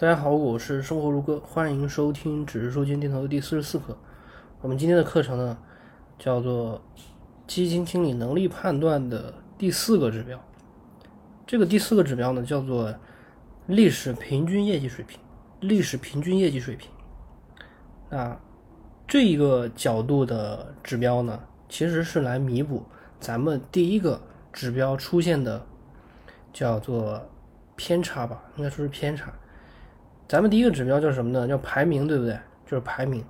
大家好，我是生活如歌，欢迎收听只是说金电头的第四十四课。我们今天的课程呢，叫做基金经理能力判断的第四个指标。这个第四个指标呢，叫做历史平均业绩水平。历史平均业绩水平。那这一个角度的指标呢，其实是来弥补咱们第一个指标出现的叫做偏差吧，应该说是偏差。咱们第一个指标叫什么呢？叫排名，对不对？就是排名。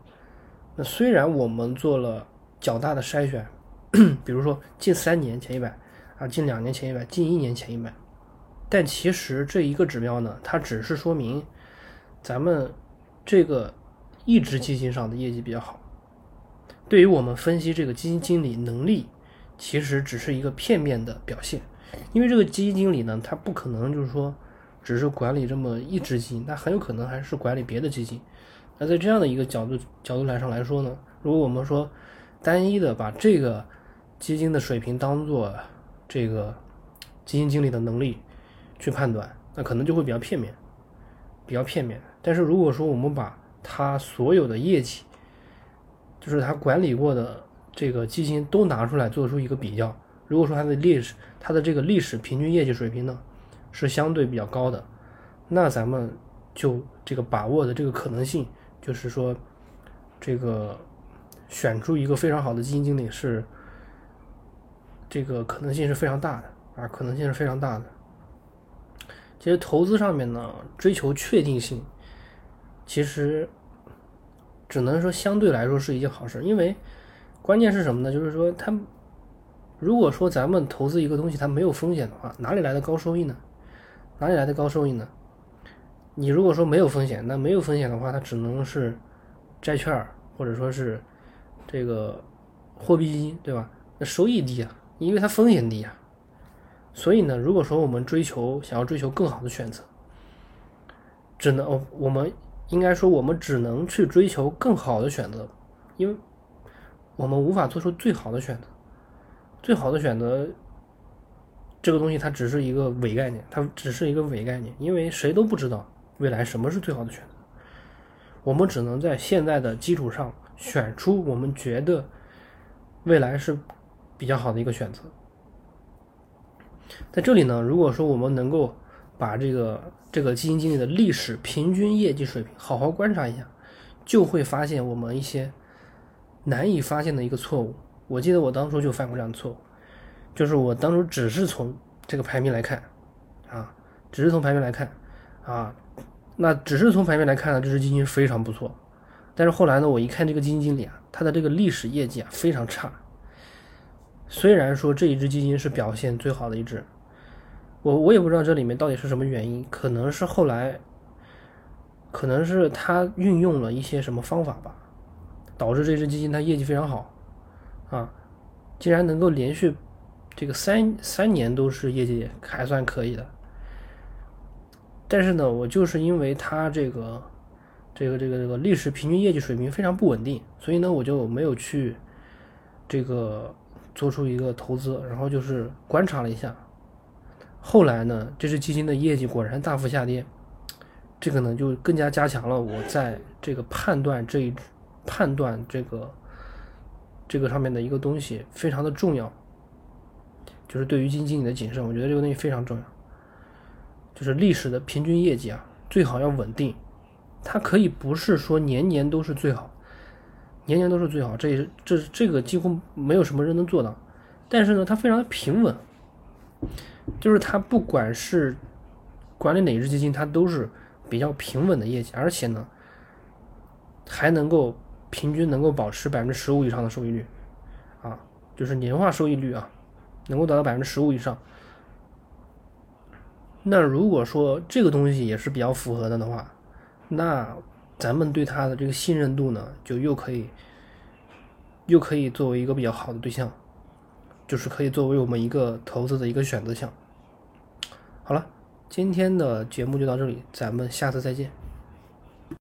那虽然我们做了较大的筛选，比如说近三年前一百啊，近两年前一百，近一年前一百，但其实这一个指标呢，它只是说明咱们这个一只基金上的业绩比较好。对于我们分析这个基金经理能力，其实只是一个片面的表现，因为这个基金经理呢，他不可能就是说。只是管理这么一只基金，那很有可能还是管理别的基金。那在这样的一个角度角度来上来说呢，如果我们说单一的把这个基金的水平当做这个基金经理的能力去判断，那可能就会比较片面，比较片面。但是如果说我们把他所有的业绩，就是他管理过的这个基金都拿出来做出一个比较，如果说他的历史，他的这个历史平均业绩水平呢？是相对比较高的，那咱们就这个把握的这个可能性，就是说，这个选出一个非常好的基金经理是这个可能性是非常大的啊，可能性是非常大的。其实投资上面呢，追求确定性，其实只能说相对来说是一件好事，因为关键是什么呢？就是说，他如果说咱们投资一个东西它没有风险的话，哪里来的高收益呢？哪里来的高收益呢？你如果说没有风险，那没有风险的话，它只能是债券或者说是这个货币基金，对吧？那收益低啊，因为它风险低啊。所以呢，如果说我们追求想要追求更好的选择，只能我们应该说我们只能去追求更好的选择，因为我们无法做出最好的选择，最好的选择。这个东西它只是一个伪概念，它只是一个伪概念，因为谁都不知道未来什么是最好的选择。我们只能在现在的基础上选出我们觉得未来是比较好的一个选择。在这里呢，如果说我们能够把这个这个基金经理的历史平均业绩水平好好观察一下，就会发现我们一些难以发现的一个错误。我记得我当初就犯过这样的错误。就是我当初只是从这个排名来看，啊，只是从排名来看，啊，那只是从排名来看呢，这只基金非常不错。但是后来呢，我一看这个基金经理啊，他的这个历史业绩啊非常差。虽然说这一只基金是表现最好的一只，我我也不知道这里面到底是什么原因，可能是后来，可能是他运用了一些什么方法吧，导致这只基金它业绩非常好，啊，竟然能够连续。这个三三年都是业绩还算可以的，但是呢，我就是因为它这个这个这个这个历史平均业绩水平非常不稳定，所以呢，我就没有去这个做出一个投资，然后就是观察了一下，后来呢，这只基金的业绩果然大幅下跌，这个呢就更加加强了我在这个判断这一判断这个这个上面的一个东西非常的重要。就是对于基金经理的谨慎，我觉得这个东西非常重要。就是历史的平均业绩啊，最好要稳定。它可以不是说年年都是最好，年年都是最好，这也是这这个几乎没有什么人能做到。但是呢，它非常的平稳，就是它不管是管理哪只基金，它都是比较平稳的业绩，而且呢，还能够平均能够保持百分之十五以上的收益率，啊，就是年化收益率啊。能够达到百分之十五以上，那如果说这个东西也是比较符合的的话，那咱们对它的这个信任度呢，就又可以，又可以作为一个比较好的对象，就是可以作为我们一个投资的一个选择项。好了，今天的节目就到这里，咱们下次再见。